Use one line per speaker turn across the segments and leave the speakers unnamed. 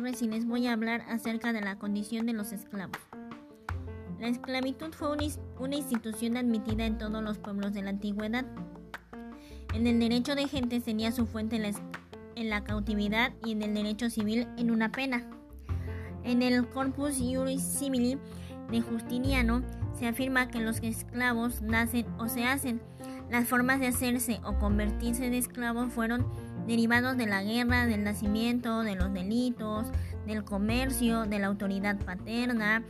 Gutiérrez y les voy a hablar acerca de la condición de los esclavos. La esclavitud fue una institución admitida en todos los pueblos de la antigüedad. En el derecho de gentes tenía su fuente en la, cautividad y en el derecho civil en una pena. En el Corpus Iuris Civili de Justiniano se afirma que los esclavos nacen o se hacen. Las formas de hacerse o convertirse en esclavos fueron derivados de la guerra, del nacimiento, de los delitos, del comercio, de la autoridad paterna,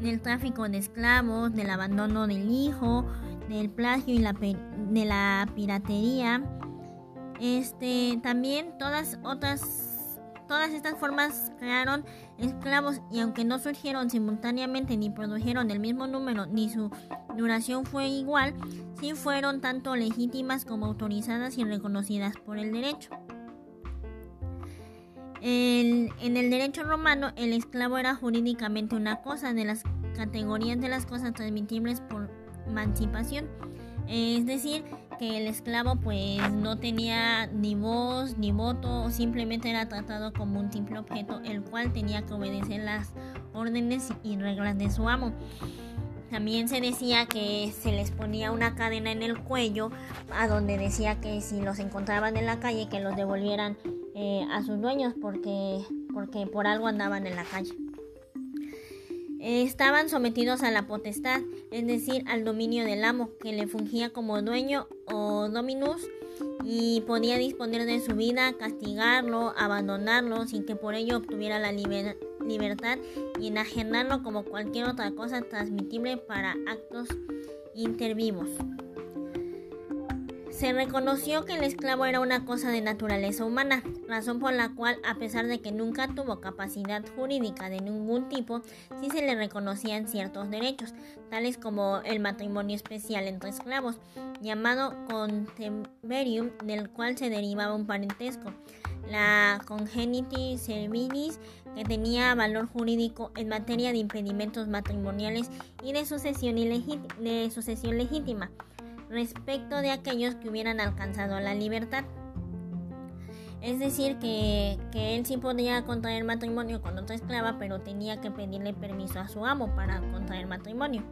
del tráfico de esclavos, del abandono del hijo, del plagio y la de la piratería. Este, también todas otras Todas estas formas crearon esclavos y aunque no surgieron simultáneamente ni produjeron el mismo número ni su duración fue igual, sí fueron tanto legítimas como autorizadas y reconocidas por el derecho. en el derecho romano, el esclavo era jurídicamente una cosa de las categorías de las cosas transmitibles por emancipación. Es decir, que el esclavo pues no tenía ni voz ni voto, simplemente era tratado como un simple objeto el cual tenía que obedecer las órdenes y reglas de su amo. También se decía que se les ponía una cadena en el cuello a donde decía que si los encontraban en la calle que los devolvieran eh, a sus dueños porque, porque por algo andaban en la calle. Estaban sometidos a la potestad, es decir, al dominio del amo, que le fungía como dueño o dominus y podía disponer de su vida, castigarlo, abandonarlo sin que por ello obtuviera la libertad y enajenarlo como cualquier otra cosa transmitible para actos intervivos. Se reconoció que el esclavo era una cosa de naturaleza humana, razón por la cual, a pesar de que nunca tuvo capacidad jurídica de ningún tipo, sí se le reconocían ciertos derechos, tales como el matrimonio especial entre esclavos, llamado contemerium, del cual se derivaba un parentesco, la congenitis servilis, que tenía valor jurídico en materia de impedimentos matrimoniales y de sucesión, de sucesión legítima respecto de aquellos que hubieran alcanzado la libertad. Es decir, que, que, él sí podía contraer matrimonio con otra esclava, pero tenía que pedirle permiso a su amo para contraer matrimonio.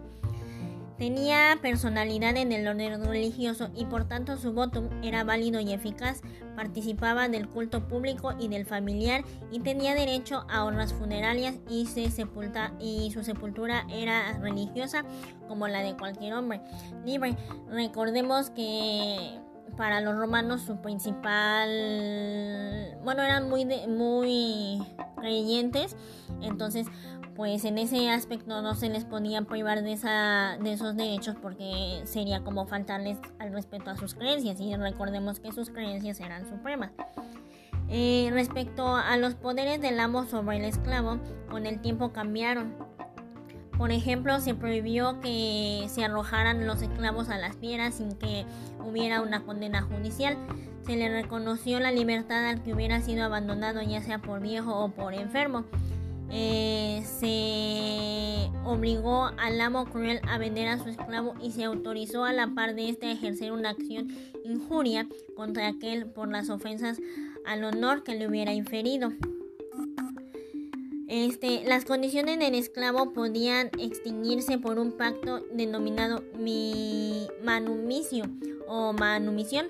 Tenía personalidad en el orden religioso y por tanto su voto era válido y eficaz, participaba del culto público y del familiar y tenía derecho a honras funerarias y, se sepulta, y su sepultura era religiosa como la de cualquier hombre libre. Recordemos que para los romanos su principal, bueno, eran muy, muy creyentes, entonces pues en ese aspecto no se les podía privar de, esa, de esos derechos porque sería como faltarles al respeto a sus creencias y recordemos que sus creencias eran supremas. Eh, respecto a los poderes del amo sobre el esclavo, con el tiempo cambiaron. Por ejemplo, se prohibió que se arrojaran los esclavos a las piedras sin que hubiera una condena judicial. Se le reconoció la libertad al que hubiera sido abandonado ya sea por viejo o por enfermo. Eh, se obligó al amo cruel a vender a su esclavo y se autorizó a la par de este a ejercer una acción injuria contra aquel por las ofensas al honor que le hubiera inferido. Este, las condiciones del esclavo podían extinguirse por un pacto denominado mi manumicio o manumisión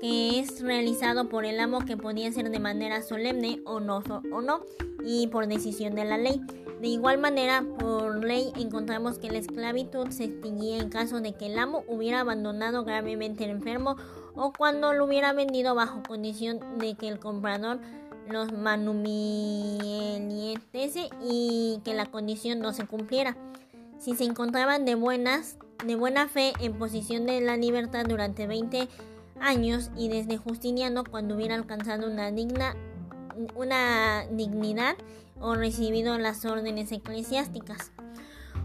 que es realizado por el amo que podía ser de manera solemne o no, o no y por decisión de la ley. De igual manera, por ley encontramos que la esclavitud se extinguía en caso de que el amo hubiera abandonado gravemente el enfermo o cuando lo hubiera vendido bajo condición de que el comprador los manumiese y que la condición no se cumpliera. Si se encontraban de buenas de buena fe en posición de la libertad durante 20 años y desde Justiniano cuando hubiera alcanzado una digna una dignidad o recibido las órdenes eclesiásticas.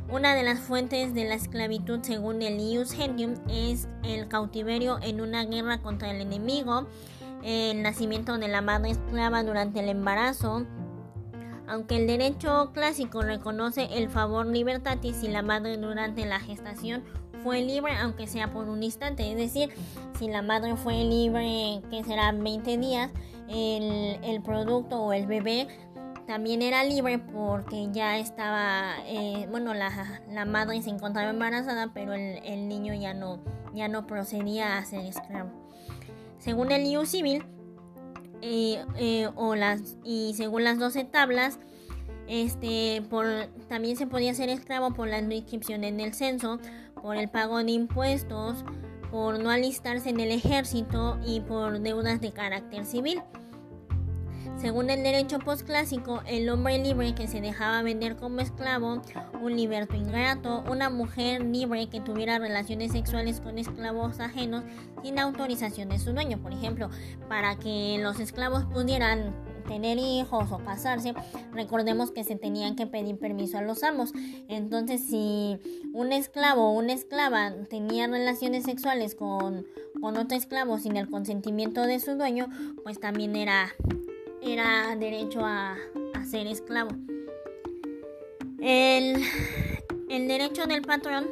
Una de las fuentes de la esclavitud según el Ius Gentium es el cautiverio en una guerra contra el enemigo, el nacimiento de la madre esclava durante el embarazo, aunque el derecho clásico reconoce el favor libertatis si la madre durante la gestación fue libre, aunque sea por un instante. Es decir, si la madre fue libre, que será 20 días, el, producto o el bebé también era libre porque ya estaba, eh, bueno, la, la, madre se encontraba embarazada, pero el, el, niño ya no, ya no procedía a ser esclavo. Según el lío civil, eh, eh, o las, y según las 12 tablas, este, también se podía ser esclavo por la inscripción en el censo, por el pago de impuestos, por no alistarse en el ejército y por deudas de carácter civil. Según el derecho postclásico, el hombre libre que se dejaba vender como esclavo, un liberto ingrato, una mujer libre que tuviera relaciones sexuales con esclavos ajenos sin autorización de su dueño. Por ejemplo, para que los esclavos pudieran tener hijos o casarse, recordemos que se tenían que pedir permiso a los amos. Entonces, si un esclavo o una esclava tenía relaciones sexuales con, con otro esclavo sin el consentimiento de su dueño, pues también era era derecho a, ser esclavo. El, el derecho del patrón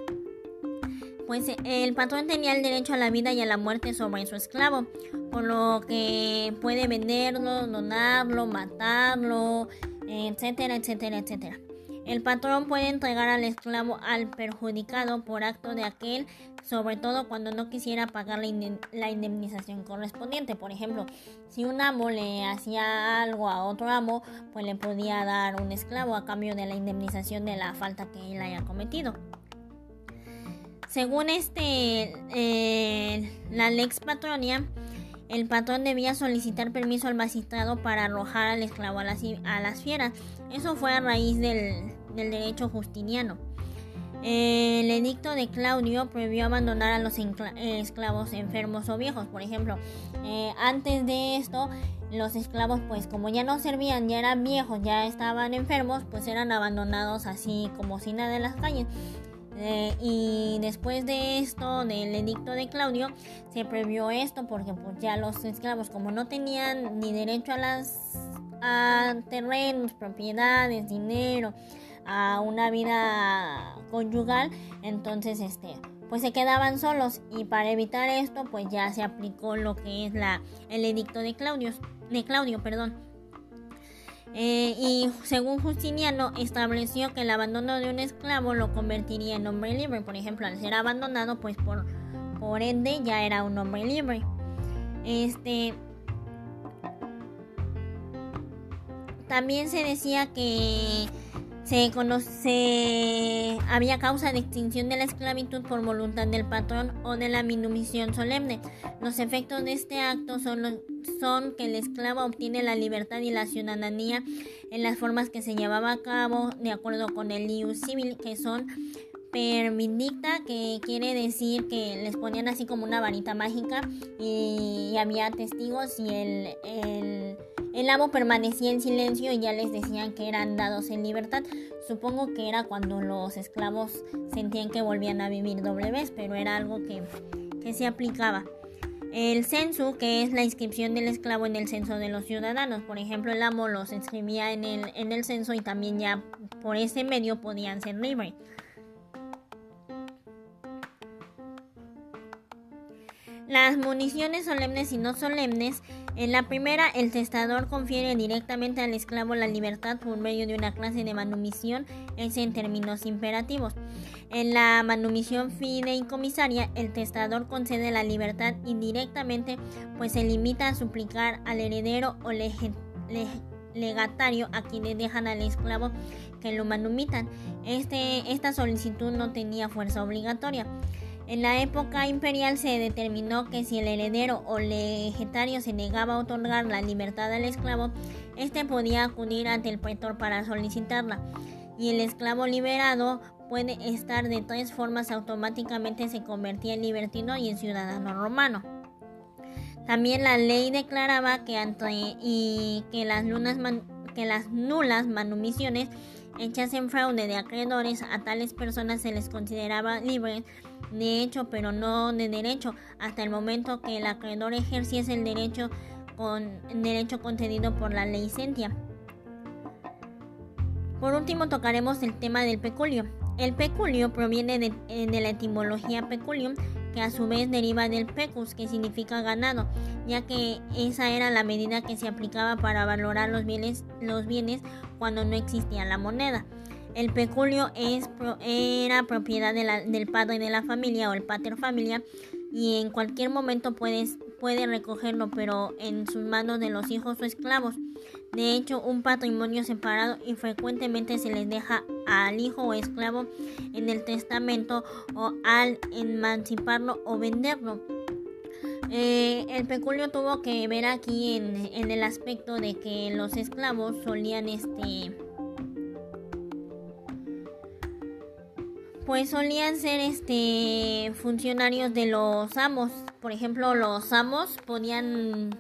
pues el patrón tenía el derecho a la vida y a la muerte sobre su esclavo, por lo que puede venderlo, donarlo, matarlo, etcétera, etcétera, etcétera. El patrón puede entregar al esclavo al perjudicado por acto de aquel, sobre todo cuando no quisiera pagar la indemnización correspondiente. Por ejemplo, si un amo le hacía algo a otro amo, pues le podía dar un esclavo a cambio de la indemnización de la falta que él haya cometido. Según este, eh, la lex patronia, el patrón debía solicitar permiso al magistrado para arrojar al esclavo a las, a las fieras. Eso fue a raíz del, del derecho justiniano. El edicto de Claudio prohibió abandonar a los esclavos enfermos o viejos. Por ejemplo, eh, antes de esto, los esclavos, pues como ya no servían, ya eran viejos, ya estaban enfermos, pues eran abandonados así como si nada en las calles. Eh, y después de esto, del edicto de Claudio, se prohibió esto porque pues, ya los esclavos, como no tenían ni derecho a las a terrenos, propiedades, dinero, a una vida conyugal, entonces este pues se quedaban solos y para evitar esto pues ya se aplicó lo que es la el edicto de Claudio, de Claudio, perdón. Eh, y según Justiniano estableció que el abandono de un esclavo lo convertiría en hombre libre. Por ejemplo, al ser abandonado, pues por, por ende ya era un hombre libre. Este también se decía que se conoce había causa de extinción de la esclavitud por voluntad del patrón o de la minumisión solemne. Los efectos de este acto son, son que el esclavo obtiene la libertad y la ciudadanía en las formas que se llevaba a cabo de acuerdo con el ius civil, que son permindicta, que quiere decir que les ponían así como una varita mágica y, había testigos y el, el el amo permanecía en silencio y ya les decían que eran dados en libertad. Supongo que era cuando los esclavos sentían que volvían a vivir doble vez, pero era algo que, se aplicaba. El censo, que es la inscripción del esclavo en el censo de los ciudadanos. Por ejemplo, el amo los inscribía en el, en el censo y también ya por ese medio podían ser libres. Las municiones solemnes y no solemnes en la primera, el testador confiere directamente al esclavo la libertad por medio de una clase de manumisión, es en términos imperativos. En la manumisión fideicomisaria, el testador concede la libertad indirectamente, pues se limita a suplicar al heredero o legatario a quienes dejan al esclavo que lo manumitan. Este, esta solicitud no tenía fuerza obligatoria. En la época imperial se determinó que si el heredero o legatario se negaba a otorgar la libertad al esclavo, éste podía acudir ante el pretor para solicitarla, y el esclavo liberado puede estar de tres formas automáticamente se convertía en libertino y en ciudadano romano. También la ley declaraba que, ante, y que, las, que las nulas manumisiones hechas en fraude de acreedores a tales personas se les consideraba libres de hecho, pero no de derecho, hasta el momento que el acreedor ejerciese el derecho con derecho concedido por la ley Sentia. Por último, tocaremos el tema del peculio. El peculio proviene de, la etimología peculium, que a su vez deriva del pecus, que significa ganado, ya que esa era la medida que se aplicaba para valorar los bienes, cuando no existía la moneda. El peculio era propiedad del padre de la familia o el pater familia y en cualquier momento puedes, puede recogerlo, pero en sus manos de los hijos o esclavos. De hecho, un patrimonio separado y frecuentemente se les deja al hijo o esclavo en el testamento o al emanciparlo o venderlo. Eh, el peculio tuvo que ver aquí en, en, el aspecto de que los esclavos solían este pues solían ser este funcionarios de los amos. Por ejemplo, los amos podían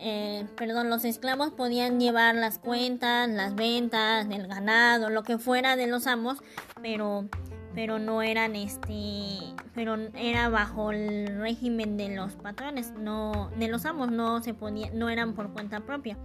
eh, perdón, los esclavos podían llevar las cuentas, las ventas, el ganado, lo que fuera de los amos, pero pero no eran este, pero era bajo el régimen de los patrones, no de los amos, no se podía, no eran por cuenta propia.